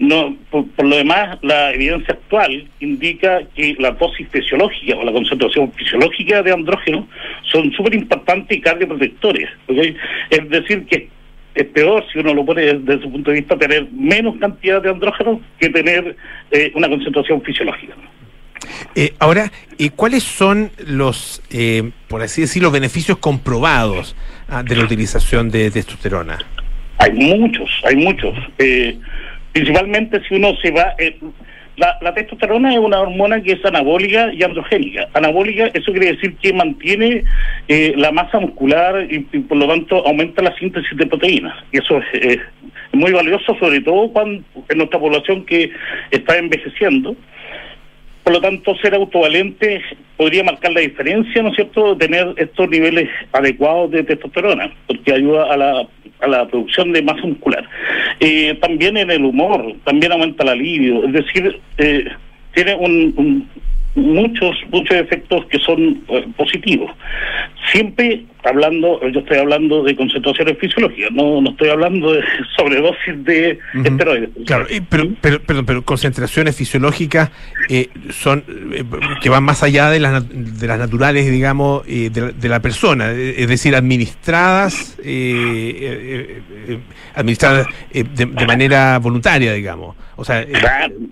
No, por, por lo demás, la evidencia actual indica que la dosis fisiológica o la concentración fisiológica de andrógenos son súper importantes y cardioprotectores. ¿ok? Es decir, que es peor, si uno lo pone desde su punto de vista, tener menos cantidad de andrógenos que tener eh, una concentración fisiológica. Eh, ahora, eh, ¿cuáles son los, eh, por así decirlo, beneficios comprobados ah, de la utilización de testosterona? Hay muchos, hay muchos. Eh, principalmente si uno se va... eh, la, testosterona es una hormona que es anabólica y androgénica. Anabólica, eso quiere decir que mantiene eh, la masa muscular y, por lo tanto aumenta la síntesis de proteínas. Y eso es, eh, muy valioso, sobre todo cuando en nuestra población que está envejeciendo. Por lo tanto, ser autovalente podría marcar la diferencia, ¿no es cierto?, tener estos niveles adecuados de testosterona, porque ayuda a la, a la producción de masa muscular. Eh, también en el humor, también aumenta la libido, es decir, eh, tiene un, un- muchos, muchos efectos que son eh, positivos. Siempre hablando, yo estoy hablando de concentraciones fisiológicas, no, no estoy hablando de sobredosis de esteroides. Claro, y- pero, pero, perdón, pero concentraciones fisiológicas eh, son eh, que van más allá de las, de las naturales, digamos, eh, de, la, de la persona, eh, es decir, administradas, eh, administradas eh, de, de manera voluntaria, digamos, o sea,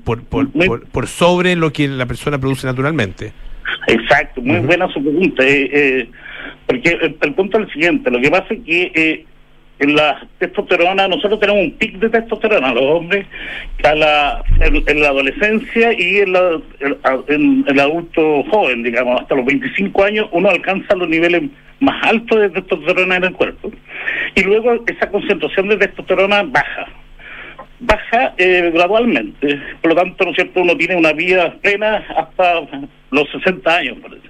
por, por, por, por sobre lo que la persona produce naturalmente. Exacto, muy buena su pregunta. eh, eh, porque el, punto es el siguiente: lo que pasa es que eh, en la testosterona, nosotros tenemos un pic de testosterona, los hombres, a la, en, la adolescencia y en, la, en el adulto joven, digamos, hasta los 25 años, uno alcanza los niveles más altos de testosterona en el cuerpo. Y luego esa concentración de testosterona baja baja eh, gradualmente. Por lo tanto, ¿no es cierto? Uno tiene una vida plena hasta los 60 años, parece.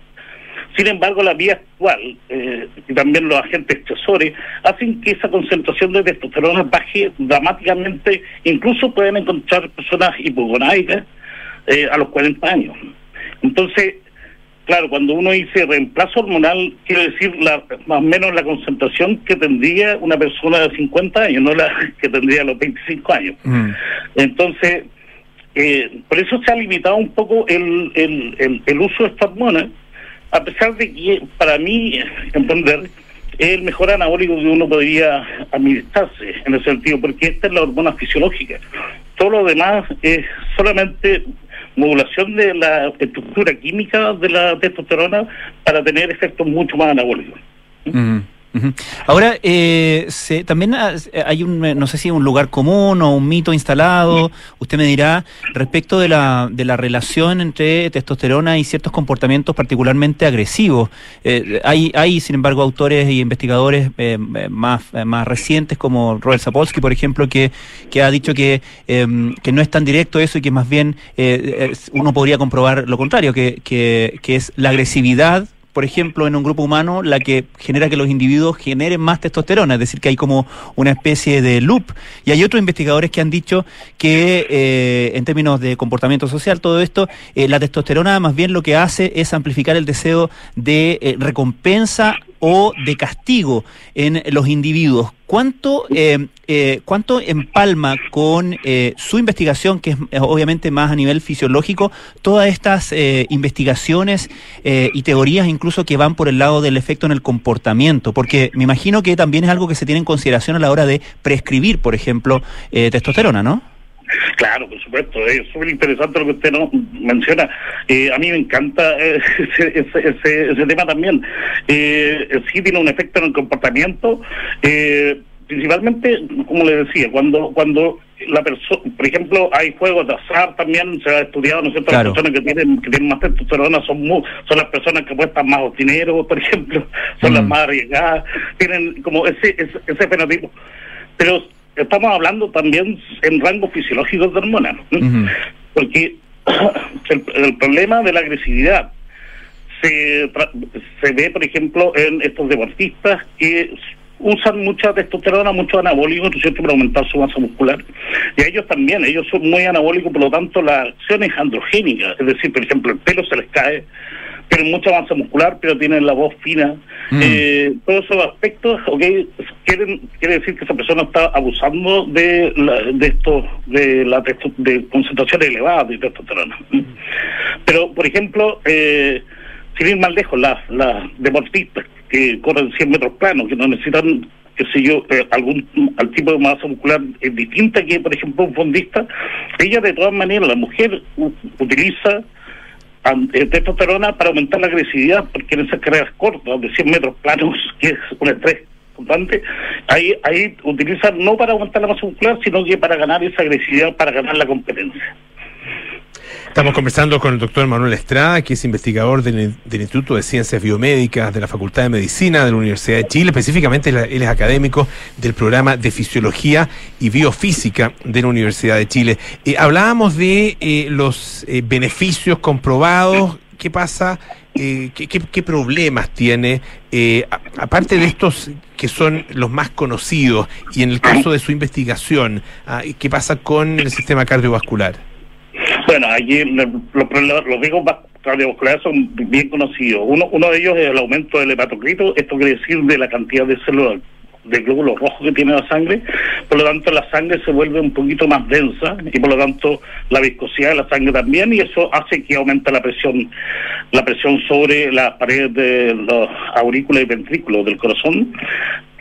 Sin embargo, la vida actual eh, y también los agentes estresores hacen que esa concentración de testosterona baje dramáticamente. Incluso pueden encontrar personas hipogonáicas eh, a los 40 años. Entonces, claro, cuando uno dice reemplazo hormonal, quiere decir la, más o menos la concentración que tendría una persona de 50 años, no la que tendría a los 25 años. Entonces, eh, por eso se ha limitado un poco el, el, el, el uso de esta hormona, a pesar de que para mí, entender, es el mejor anabólico que uno podría administrarse, en el sentido, porque esta es la hormona fisiológica. Todo lo demás es solamente modulación de la estructura química de la testosterona para tener efectos mucho más anabólicos. Ahora, eh, se- también ha- hay un, no sé si un lugar común o un mito instalado, usted me dirá, respecto de la, de la relación entre testosterona y ciertos comportamientos particularmente agresivos. Eh, hay, hay, sin embargo, autores y investigadores eh, más, eh, más recientes, como Robert Sapolsky, por ejemplo, que, que ha dicho que, eh, que no es tan directo eso y que más bien eh, uno podría comprobar lo contrario, que, que, que es la agresividad por ejemplo, en un grupo humano, la que genera que los individuos generen más testosterona, es decir, que hay como una especie de loop. Y hay otros investigadores que han dicho que eh, en términos de comportamiento social, todo esto, eh, la testosterona más bien lo que hace es amplificar el deseo de eh, recompensa o de castigo en los individuos. ¿Cuánto, eh, eh, cuánto empalma con eh, su investigación, que es obviamente más a nivel fisiológico, todas estas eh, investigaciones eh, y teorías incluso que van por el lado del efecto en el comportamiento? Porque me imagino que también es algo que se tiene en consideración a la hora de prescribir, por ejemplo, testosterona, ¿no? Claro, por supuesto, es súper interesante lo que usted no menciona. Eh, a mí me encanta eh, ese, ese, ese- ese tema también. Eh, sí tiene un efecto en el comportamiento, eh, principalmente, como le decía, cuando cuando la persona, por ejemplo, hay juegos de azar también, se ha estudiado, ¿no es cierto? Claro. Las personas que tienen, que tienen más testosterona son son las personas que cuestan más dinero, por ejemplo, son las más arriesgadas, tienen como ese, ese, ese fenotipo. Pero estamos hablando también en rangos fisiológicos de hormonas, ¿no? porque el, el problema de la agresividad se, se ve, por ejemplo, en estos deportistas que usan mucha testosterona, mucho anabólico, ¿no para aumentar su masa muscular. Y a ellos también, ellos son muy anabólicos, por lo tanto, la acción es androgénica. Es decir, por ejemplo, el pelo se les cae, tienen mucha masa muscular, pero tienen la voz fina. Mm. Eh, todos esos aspectos, ok, quieren, quiere decir que esa persona está abusando de, la, de esto, de la de concentración elevada de testosterona. Pero, por ejemplo, eh, sin ir más lejos, las, las deportistas que corren 100 metros planos, que no necesitan, qué sé yo, eh, algún al tipo de masa muscular eh, distinta que, por ejemplo, un fondista, ella de todas maneras, la mujer utiliza testosterona para aumentar la agresividad, porque en esas carreras cortas de 100 metros planos, que es un estrés constante, ahí, ahí utilizan no para aumentar la masa muscular, sino que para ganar esa agresividad, para ganar la competencia. Estamos conversando con el doctor Manuel Estrada, que es investigador del, del Instituto de Ciencias Biomédicas de la Facultad de Medicina de la Universidad de Chile. Específicamente, él es académico del programa de Fisiología y Biofísica de la Universidad de Chile. Eh, hablábamos de eh, los eh, beneficios comprobados. ¿Qué pasa? ¿qué, qué, problemas tiene? A- aparte de estos que son los más conocidos, y en el caso de su investigación, ah, ¿qué pasa con el sistema cardiovascular? Bueno, allí los, problemas- los riesgos va- cardiovasculares son bien conocidos. Uno, uno de ellos es el aumento del hematocrito, esto quiere decir de la cantidad de células de glóbulos rojos que tiene la sangre, por lo tanto la sangre se vuelve un poquito más densa y por lo tanto la viscosidad de la sangre también y eso hace que aumente la presión la presión sobre las paredes de los aurículas y ventrículos del corazón.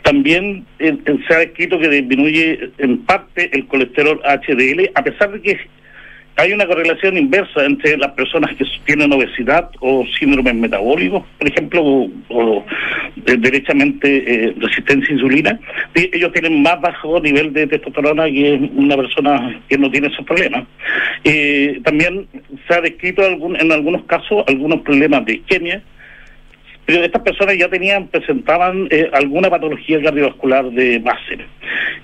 También eh, se ha descrito que disminuye en parte el colesterol HDL, a pesar de que hay una correlación inversa entre las personas que tienen obesidad o síndromes metabólicos, por ejemplo, o, eh, derechamente eh, resistencia a insulina. Ellos tienen más bajo nivel de testosterona que una persona que no tiene esos problemas. Eh, también se ha descrito en algunos casos algunos problemas de isquemia, pero estas personas ya tenían, presentaban eh, alguna patología cardiovascular de base.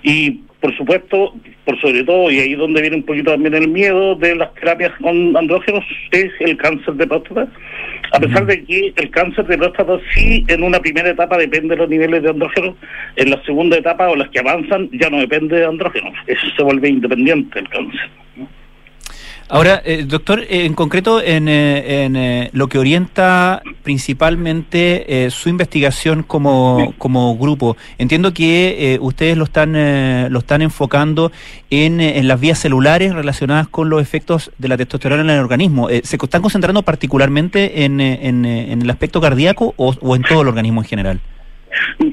Y por supuesto, por sobre todo, y ahí es donde viene un poquito también el miedo de las terapias con andrógenos, es el cáncer de próstata. A pesar de que el cáncer de próstata sí en una primera etapa depende de los niveles de andrógenos, en la segunda etapa o las que avanzan ya no depende de andrógenos, eso se vuelve independiente el cáncer. Ahora, eh, doctor, eh, en concreto, en, eh, en eh, lo que orienta principalmente eh, su investigación como, como grupo, entiendo que ustedes lo están, lo están enfocando en, en las vías celulares relacionadas con los efectos de la testosterona en el organismo. ¿Se están concentrando particularmente en, en, el aspecto cardíaco o, en todo el organismo en general?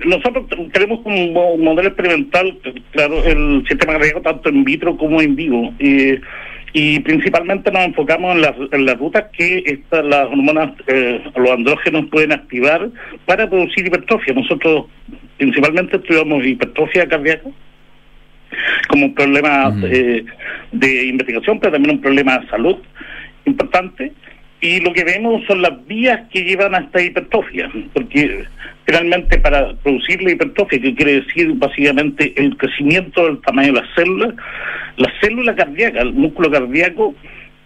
Nosotros tenemos como mo- modelo experimental, claro, el sistema cardíaco tanto en vitro como en vivo. eh, y principalmente nos enfocamos en las, en las rutas que estas, las hormonas, eh, los andrógenos pueden activar para producir hipertrofia. Nosotros principalmente estudiamos hipertrofia cardíaca como un problema eh, de investigación, pero también un problema de salud importante. Y lo que vemos son las vías que llevan a esta hipertrofia, porque finalmente para producir la hipertrofia, que quiere decir básicamente el crecimiento del tamaño de las células, la célula cardíaca, el músculo cardíaco,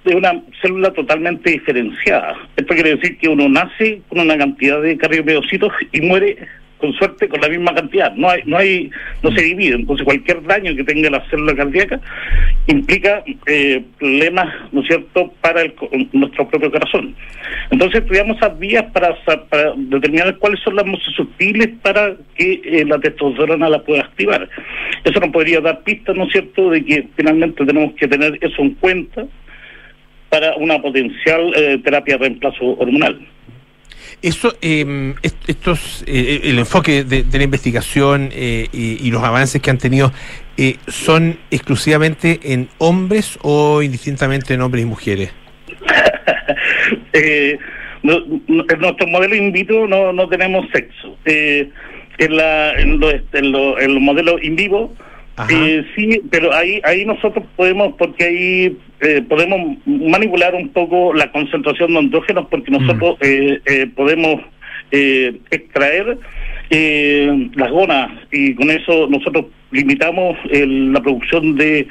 es una célula totalmente diferenciada. Esto quiere decir que uno nace con una cantidad de cardiomiocitos y muere con suerte con la misma cantidad. No hay, no hay, no se divide. Entonces cualquier daño que tenga la célula cardíaca implica eh, problemas, ¿no es cierto?, para nuestro propio corazón. Entonces estudiamos esas vías para, determinar cuáles son las más susceptibles para que eh, la testosterona la pueda activar. Eso nos podría dar pistas, ¿no es cierto?, de que finalmente tenemos que tener eso en cuenta para una potencial eh, terapia de reemplazo hormonal. Eso, eh, est- estos, eh, el enfoque de, la investigación eh, y, y los avances que han tenido, eh, ¿son exclusivamente en hombres o indistintamente en hombres y mujeres? eh, no- no- en nuestro modelo in vitro no, no tenemos sexo. Eh, en, la, en, los, en, los, en los modelos in vivo. Eh, sí, pero ahí ahí nosotros podemos, porque ahí eh, podemos manipular un poco la concentración de andrógenos, porque nosotros eh, eh, podemos eh, extraer eh, las gonas y con eso nosotros limitamos el- la producción de,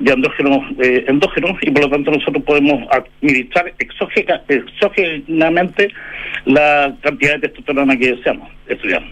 de andrógenos eh, endógenos y por lo tanto nosotros podemos administrar exógena- exógenamente la cantidad de testosterona que deseamos estudiar.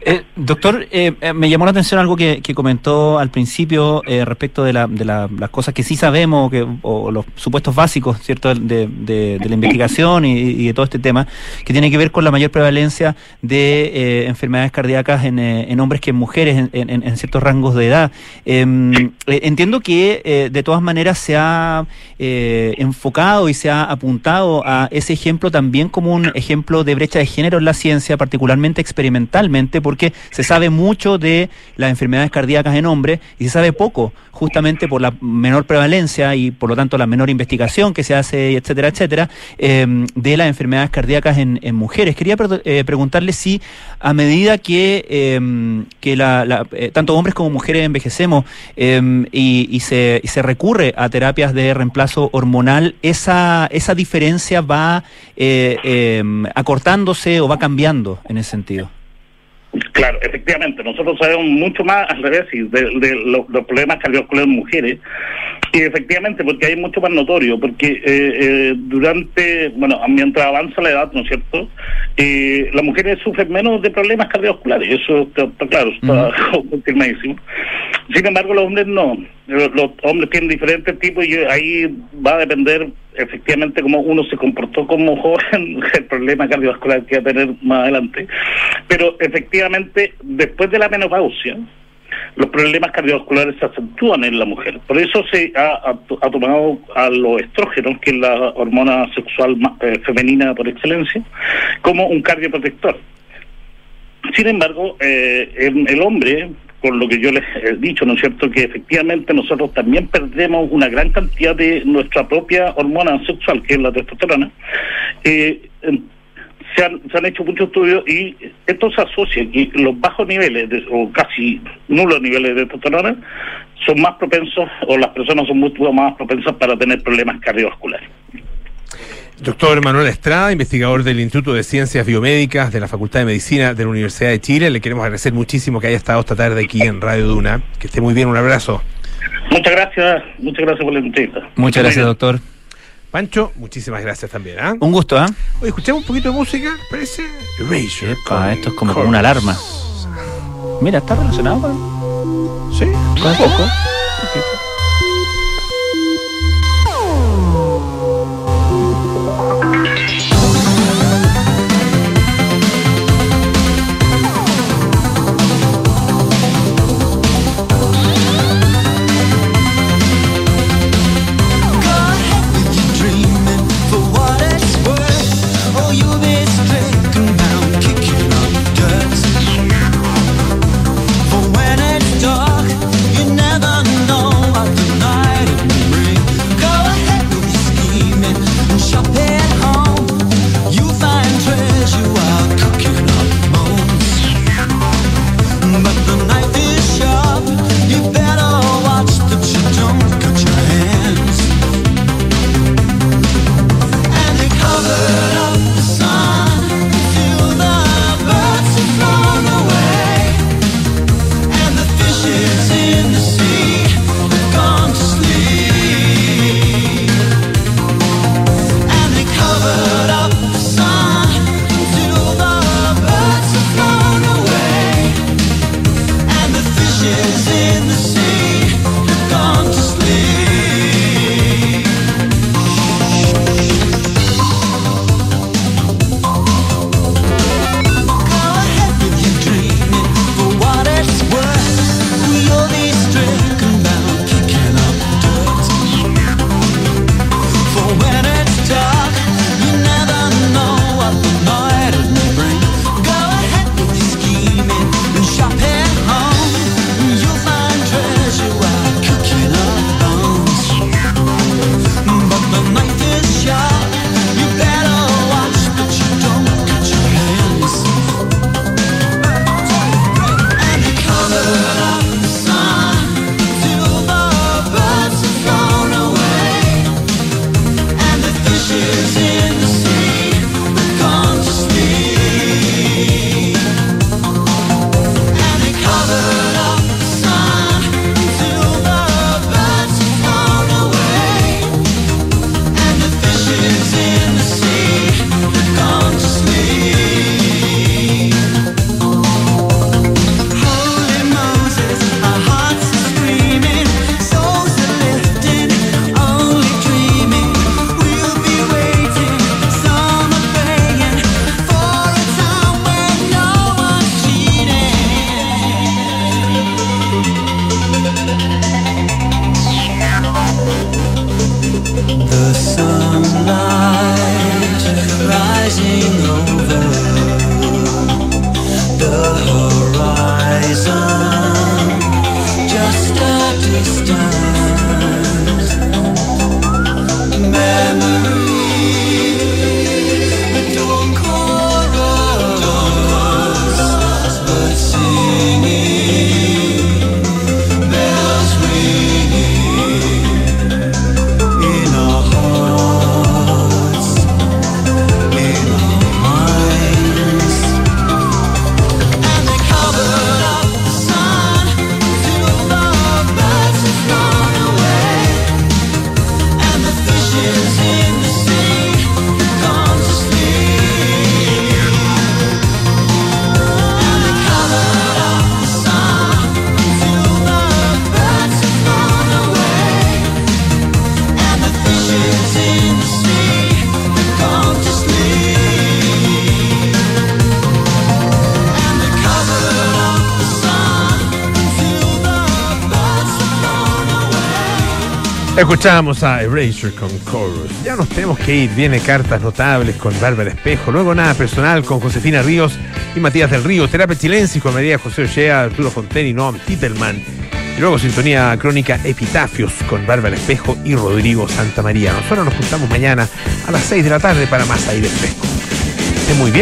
Eh, doctor, eh, eh, me llamó la atención algo que, comentó al principio eh, respecto de, la- de la- las cosas que sí sabemos que, o los supuestos básicos, ¿cierto?, de, la investigación y, de todo este tema, que tiene que ver con la mayor prevalencia de eh, enfermedades cardíacas en, eh, en hombres que en mujeres en, en- ciertos rangos de edad. Em, entiendo que de todas maneras se ha enfocado y se ha apuntado a ese ejemplo también como un ejemplo de brecha de género en la ciencia, particularmente porque se sabe mucho de las enfermedades cardíacas en hombres y se sabe poco, justamente por la menor prevalencia y por lo tanto la menor investigación que se hace, etcétera, etcétera, eh, de las enfermedades cardíacas en, en mujeres. Quería eh, preguntarle si a medida que, que la- la- eh, tanto hombres como mujeres envejecemos eh, y, y se, y se recurre a terapias de reemplazo hormonal, esa, esa diferencia va eh, acortándose o va cambiando en ese sentido. Claro, efectivamente, nosotros sabemos mucho más al revés de, de los, los problemas cardiovasculares en mujeres. Y efectivamente, porque hay mucho más notorio, porque eh, eh, durante, bueno, mientras avanza la edad, ¿no es cierto? Eh, las mujeres sufren menos de problemas cardiovasculares, eso está, está claro, está confirmadísimo. Sin embargo, los hombres no. Los, los hombres tienen diferentes tipos y ahí va a depender efectivamente cómo uno se comportó como joven, el problema cardiovascular que va a tener más adelante. Pero efectivamente, después de la menopausia, los problemas cardiovasculares se acentúan en la mujer. Por eso se ha, ha- tomado a los estrógenos, que es la hormona sexual eh, femenina por excelencia, como un cardioprotector. Sin embargo, eh, el hombre, con lo que yo les he dicho, ¿no es cierto?, que efectivamente nosotros también perdemos una gran cantidad de nuestra propia hormona sexual, que es la testosterona. Eh, se han, se han hecho muchos estudios y esto se asocia que los bajos niveles, de- o casi nulos niveles de testosterona, son más propensos, o las personas son mucho más propensas para tener problemas cardiovasculares. Doctor Manuel Estrada, investigador del Instituto de Ciencias Biomédicas de la Facultad de Medicina de la Universidad de Chile. Le queremos agradecer muchísimo que haya estado esta tarde aquí en Radio Duna. Que esté muy bien, un abrazo. Muchas gracias, muchas gracias por la entrevista. Muchas gracias, doctor. Pancho, muchísimas gracias también. ¿ah? Un gusto, ¿ah? Oye, escuchemos un poquito de música, ¿parece? Erasure. Epa, esto es como, como una alarma. Mira, ¿está relacionado con...? Sí, foco. For Escuchamos a Erasure con Chorus. Ya nos tenemos que ir. Viene cartas notables con Bárbara Espejo. Luego nada personal con Josefina Ríos y Matías del Río. Terapia Chilensis con María José Ochea, Arturo Fonten y Noam Titelman. Y luego sintonía crónica Epitafios con Bárbara Espejo y Rodrigo Santa María. Nosotros nos juntamos mañana a las 6 de la tarde para más aire fresco. Esté muy bien.